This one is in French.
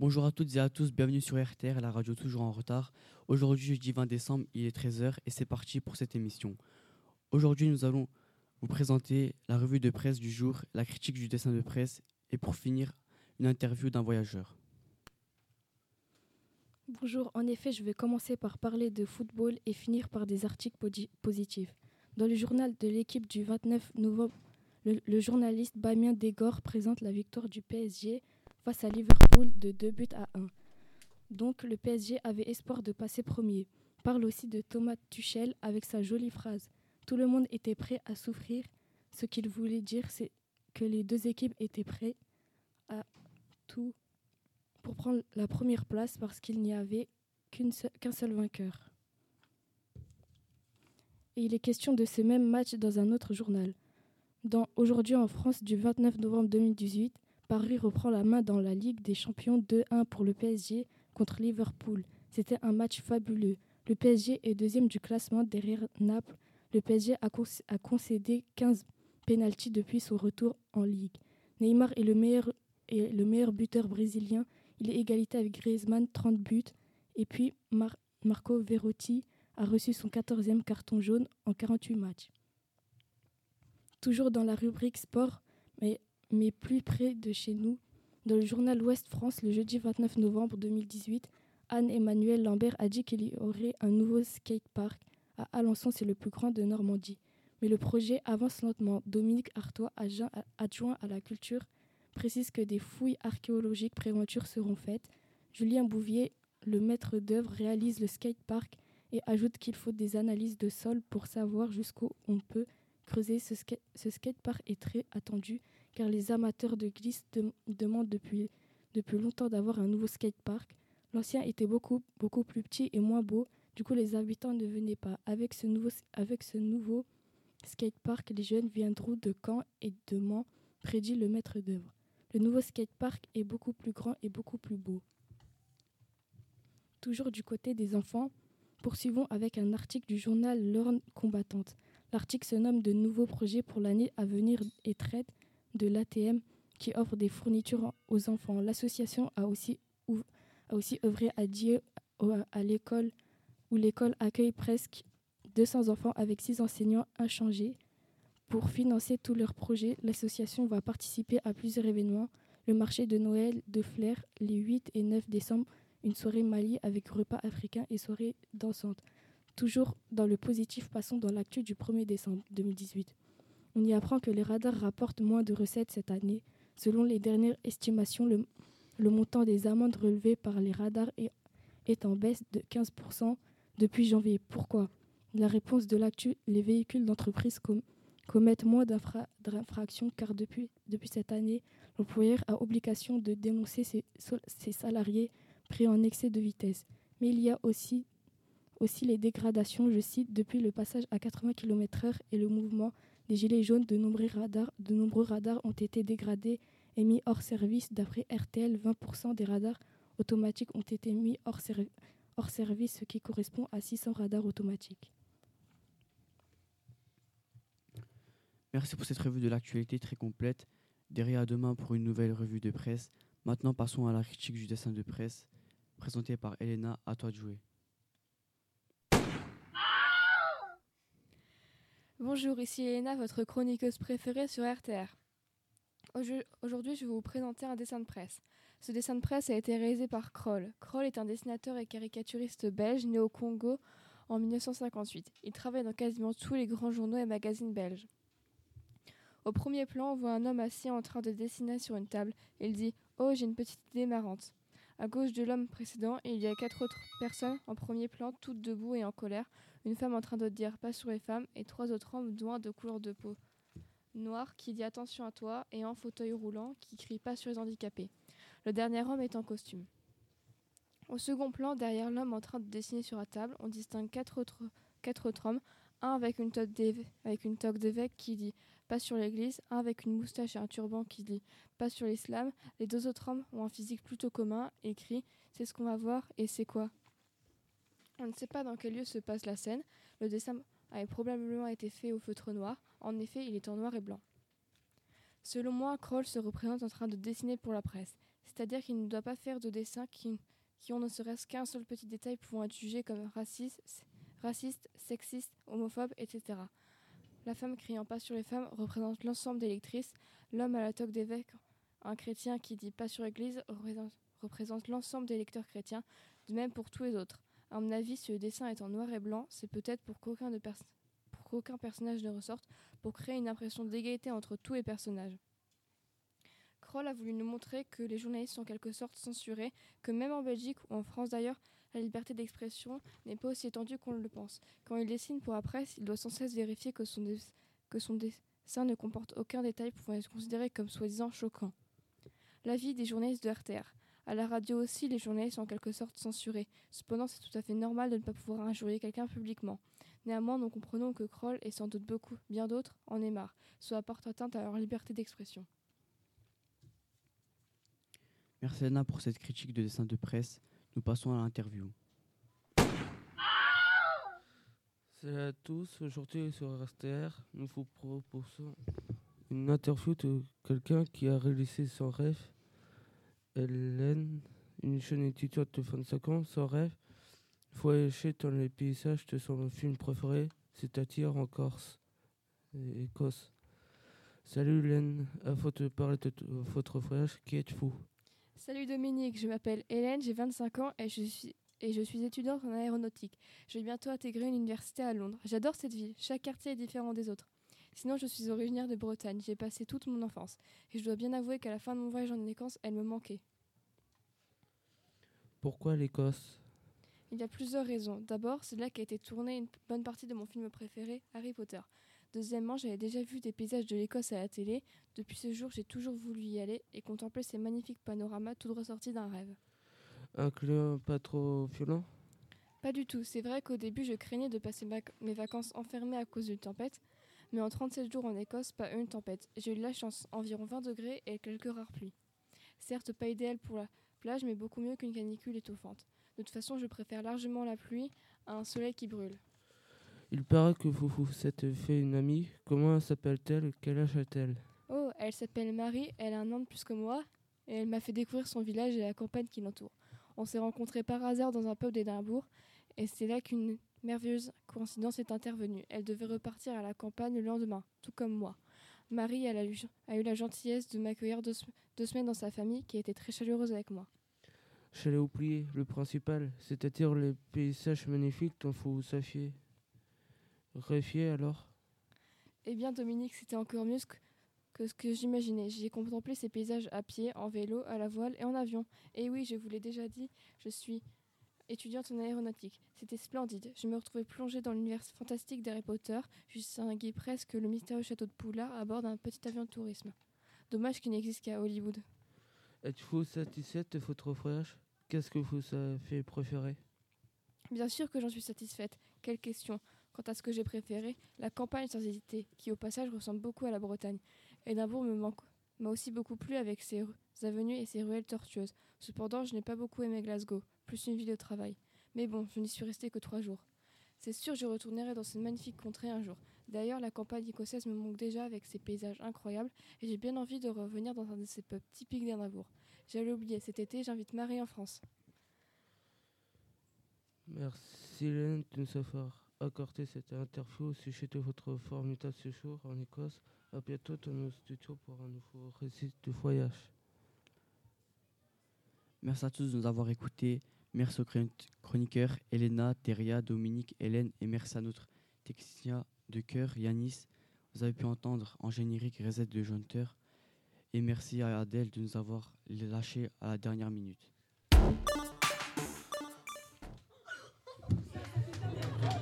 Bonjour à toutes et à tous, bienvenue sur RTR, la radio toujours en retard. Aujourd'hui, jeudi 20 décembre, il est 13h et c'est parti pour cette émission. Aujourd'hui, nous allons vous présenter la revue de presse du jour, la critique du dessin de presse et pour finir, une interview d'un voyageur. Bonjour, en effet, je vais commencer par parler de football et finir par des articles positifs. Dans le journal de l'équipe du 29 novembre, le, journaliste Bamien Degor présente la victoire du PSG à Liverpool de 2 buts à 1. Donc le PSG avait espoir de passer premier. Parle aussi de Thomas Tuchel avec sa jolie phrase. Tout le monde était prêt à souffrir. Ce qu'il voulait dire, c'est que les deux équipes étaient prêtes à tout pour prendre la première place parce qu'il n'y avait qu'un seul, seul vainqueur. Et il est question de ce même match dans un autre journal. Dans Aujourd'hui en France du 29 novembre 2018, Paris reprend la main dans la Ligue des Champions 2-1 pour le PSG contre Liverpool. C'était un match fabuleux. Le PSG est deuxième du classement derrière Naples. Le PSG a, concédé 15 pénalties depuis son retour en Ligue. Neymar est le meilleur, buteur brésilien. Il est égalité avec Griezmann, 30 buts. Et puis Marco Verratti a reçu son 14e carton jaune en 48 matchs. Toujours dans la rubrique sport, mais mais plus près de chez nous. Dans le journal Ouest France, le jeudi 29 novembre 2018, Anne-Emmanuel Lambert a dit qu'il y aurait un nouveau skatepark à Alençon, c'est le plus grand de Normandie. Mais le projet avance lentement. Dominique Artois, adjoint à la culture, précise que des fouilles archéologiques préventures seront faites. Julien Bouvier, le maître d'œuvre, réalise le skatepark et ajoute qu'il faut des analyses de sol pour savoir jusqu'où on peut creuser. Ce, ce skatepark est très attendu car les amateurs de glisse demandent depuis, longtemps d'avoir un nouveau skatepark. L'ancien était beaucoup, beaucoup plus petit et moins beau, du coup les habitants ne venaient pas. Avec ce nouveau, avec ce nouveau skatepark, les jeunes viendront de Caen et de Mans, prédit le maître d'œuvre. Le nouveau skatepark est beaucoup plus grand et beaucoup plus beau. Toujours du côté des enfants, poursuivons avec un article du journal L'Orne combattante. L'article se nomme De nouveaux projets pour l'année à venir et traite de l'ATM qui offre des fournitures aux enfants. L'association a aussi, a œuvré à Dieu à l'école où l'école accueille presque 200 enfants avec 6 enseignants inchangés. Pour financer tous leurs projets, l'association va participer à plusieurs événements. Le marché de Noël de Flair les 8 et 9 décembre, une soirée Mali avec repas africain et soirée dansante. Toujours dans le positif, passons dans l'actu du 1er décembre 2018. On y apprend que les radars rapportent moins de recettes cette année. Selon les dernières estimations, le, montant des amendes relevées par les radars est, en baisse de 15% depuis janvier. Pourquoi? La réponse de l'actu, les véhicules d'entreprise commettent moins d'infractions car depuis, cette année, l'employeur a obligation de dénoncer ses, salariés pris en excès de vitesse. Mais il y a aussi les dégradations, je cite, depuis le passage à 80 km/h et le mouvement les gilets jaunes, de nombreux radars, ont été dégradés et mis hors service. D'après RTL, 20% des radars automatiques ont été mis hors, service, ce qui correspond à 600 radars automatiques. Merci pour cette revue de l'actualité très complète. Derrière demain pour une nouvelle revue de presse. Maintenant, passons à la critique du dessin de presse, présentée par Elena. À toi de jouer. Bonjour, ici Elena, votre chroniqueuse préférée sur RTR. Aujourd'hui, je vais vous présenter un dessin de presse. Ce dessin de presse a été réalisé par Kroll. Kroll est un dessinateur et caricaturiste belge né au Congo en 1958. Il travaille dans quasiment tous les grands journaux et magazines belges. Au premier plan, on voit un homme assis en train de dessiner sur une table. Il dit Oh, j'ai une petite idée marrante. À gauche de l'homme précédent, il y a quatre autres personnes en premier plan, toutes debout et en colère, une femme en train de dire pas sur les femmes et trois autres hommes noirs de couleur de peau noir qui dit attention à toi et en fauteuil roulant qui crie pas sur les handicapés. Le dernier homme est en costume. Au second plan, derrière l'homme en train de dessiner sur la table, on distingue quatre autres hommes, un avec une toque d'évêque qui dit pas sur l'église, un avec une moustache et un turban qui dit pas sur l'islam. Les deux autres hommes ont un physique plutôt commun et crient c'est ce qu'on va voir et c'est quoi? On ne sait pas dans quel lieu se passe la scène. Le dessin a probablement été fait au feutre noir. En effet, il est en noir et blanc. Selon moi, Kroll se représente en train de dessiner pour la presse, c'est-à-dire qu'il ne doit pas faire de dessins qui, qui ont ne serait-ce qu'un seul petit détail pouvant être jugé comme raciste, raciste, sexiste, homophobe, etc. La femme criant pas sur les femmes représente l'ensemble des lectrices, l'homme à la toque d'évêque, un chrétien qui dit pas sur l'église, représente, l'ensemble des lecteurs chrétiens, de même pour tous les autres. À mon avis, si le dessin est en noir et blanc, c'est peut-être pour qu'aucun personnage ne ressorte, pour créer une impression d'égalité entre tous les personnages. Kroll a voulu nous montrer que les journalistes sont en quelque sorte censurés, que même en Belgique ou en France d'ailleurs, la liberté d'expression n'est pas aussi étendue qu'on le pense. Quand il dessine pour la presse, il doit sans cesse vérifier que son, dessin ne comporte aucun détail pouvant être considéré comme soi-disant choquant. L'avis des journalistes de RTR. À la radio aussi, les journalistes sont en quelque sorte censurés. Cependant, c'est tout à fait normal de ne pas pouvoir injurier quelqu'un publiquement. Néanmoins, nous comprenons que Kroll et sans doute beaucoup, bien d'autres, en aient marre, soit porte atteinte à leur liberté d'expression. Merci Anna pour cette critique de dessin de presse. Nous passons à l'interview. Salut à tous, aujourd'hui sur RSTR, nous vous proposons une interview de quelqu'un qui a réalisé son rêve. Hélène, une jeune étudiante de 25 ans, son rêve, voyager dans les paysages de son film préféré, c'est-à-dire en Corse et Écosse. Salut Hélène, vous de parler de votre voyage, qui êtes-vous? Salut Dominique, je m'appelle Hélène, j'ai 25 ans et je suis et je suis étudiante en aéronautique. Je vais bientôt intégrer une université à Londres. J'adore cette ville, chaque quartier est différent des autres. Sinon, je suis originaire de Bretagne, j'ai passé toute mon enfance. Et je dois bien avouer qu'à la fin de mon voyage en Écosse, elle me manquait. Pourquoi l'Écosse? Il y a plusieurs raisons. D'abord, c'est là qu'a été tournée une bonne partie de mon film préféré, Harry Potter. Deuxièmement, j'avais déjà vu des paysages de l'Écosse à la télé. Depuis ce jour, j'ai toujours voulu y aller et contempler ces magnifiques panoramas tout ressortis d'un rêve. Un climat pas trop violent? Pas du tout. C'est vrai qu'au début, je craignais de passer mes vacances enfermées à cause d'une tempête. Mais en 37 jours en Écosse, pas une tempête. J'ai eu de la chance, environ 20 degrés et quelques rares pluies. Certes, pas idéal pour la plage, mais beaucoup mieux qu'une canicule étouffante. De toute façon, je préfère largement la pluie à un soleil qui brûle. Il paraît que vous vous êtes fait une amie. Comment s'appelle-t-elle? Quel âge a-t-elle? Oh, elle s'appelle Marie, elle a un an de plus que moi, et elle m'a fait découvrir son village et la campagne qui l'entoure. On s'est rencontrés par hasard dans un pub d'Édimbourg, et c'est là qu'une merveilleuse coïncidence est intervenue. Elle devait repartir à la campagne le lendemain, tout comme moi. Marie elle a, eu, a eu la gentillesse de m'accueillir deux, deux, semaines dans sa famille, qui a été très chaleureuse avec moi. J'allais oublier le principal, c'est-à-dire les paysages magnifiques dont vous saviez Rêviez alors? Eh bien, Dominique, c'était encore mieux que, ce que j'imaginais. J'ai contemplé ces paysages à pied, en vélo, à la voile et en avion. Et oui, je vous l'ai déjà dit, je suis étudiante en aéronautique. C'était splendide. Je me retrouvais plongée dans l'univers fantastique d'Harry Potter, distinguais presque le mystérieux château de Poulard à bord d'un petit avion de tourisme. Dommage qu'il n'existe qu'à Hollywood. Êtes-vous satisfaite de votre voyage? Qu'est-ce que vous avez préféré Bien sûr que j'en suis satisfaite. Quelle question? Quant à ce que j'ai préféré, la campagne sans hésiter, qui au passage ressemble beaucoup à la Bretagne. Édimbourg me manque m'a aussi beaucoup plu avec ses avenues et ses ruelles tortueuses. Cependant, je n'ai pas beaucoup aimé Glasgow, plus une ville de travail. Mais bon, je n'y suis restée que trois jours. C'est sûr, je retournerai dans cette magnifique contrée un jour. D'ailleurs, la campagne écossaise me manque déjà avec ses paysages incroyables et j'ai bien envie de revenir dans un de ces peuples typiques d'Édimbourg. J'allais oublier, cet été, j'invite Marie en France. Merci Hélène avoir accordé cette interview au sujet de votre formidable séjour en Écosse. À bientôt dans nos studios pour un nouveau récit de voyage. Merci à tous de nous avoir écoutés. Merci aux chroniqueurs Elena, Teria, Dominique, Hélène et merci à notre technicien de cœur Yanis. Vous avez pu entendre en générique Reset de Jonter. Et merci à Adèle de nous avoir lâché à la dernière minute.